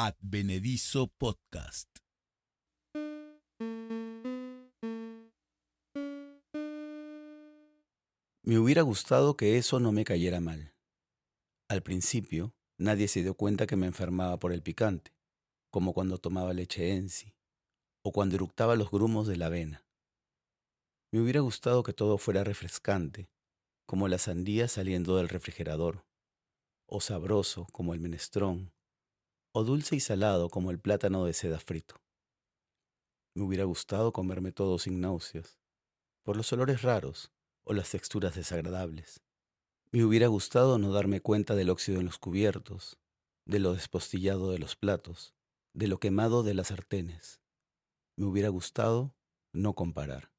Advenedizo Podcast. Me hubiera gustado que eso no me cayera mal. Al principio, nadie se dio cuenta que me enfermaba por el picante, como cuando tomaba leche ensi, o cuando eructaba los grumos de la avena. Me hubiera gustado que todo fuera refrescante, como la sandía saliendo del refrigerador, o sabroso como el menestrón, o dulce y salado como el plátano de seda frito. Me hubiera gustado comerme todo sin náuseas, por los olores raros o las texturas desagradables. Me hubiera gustado no darme cuenta del óxido en los cubiertos, de lo despostillado de los platos, de lo quemado de las sartenes. Me hubiera gustado no comparar.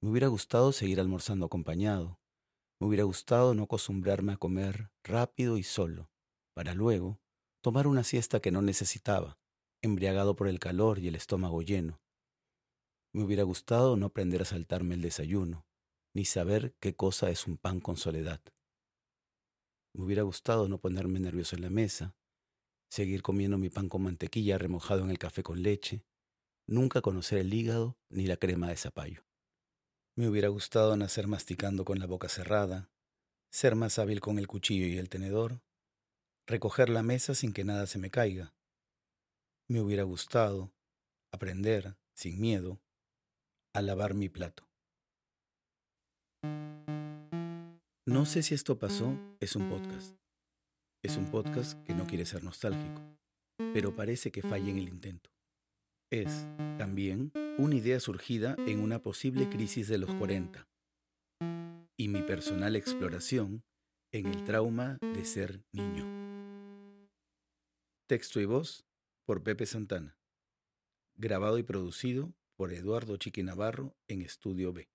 Me hubiera gustado seguir almorzando acompañado. Me hubiera gustado no acostumbrarme a comer rápido y solo, para luego tomar una siesta que no necesitaba, embriagado por el calor y el estómago lleno. Me hubiera gustado no aprender a saltarme el desayuno, ni saber qué cosa es un pan con soledad. Me hubiera gustado no ponerme nervioso en la mesa, seguir comiendo mi pan con mantequilla remojado en el café con leche, nunca conocer el hígado ni la crema de zapallo. Me hubiera gustado nacer masticando con la boca cerrada, ser más hábil con el cuchillo y el tenedor, recoger la mesa sin que nada se me caiga. Me hubiera gustado aprender, sin miedo, a lavar mi plato. No sé si esto pasó, es un podcast. Es un podcast que no quiere ser nostálgico, pero parece que falla en el intento. Es, también, una idea surgida en una posible crisis de los 40 y mi personal exploración en el trauma de ser niño. Texto y voz por Pepe Santana. Grabado y producido por Eduardo Chiqui Navarro en Estudio B.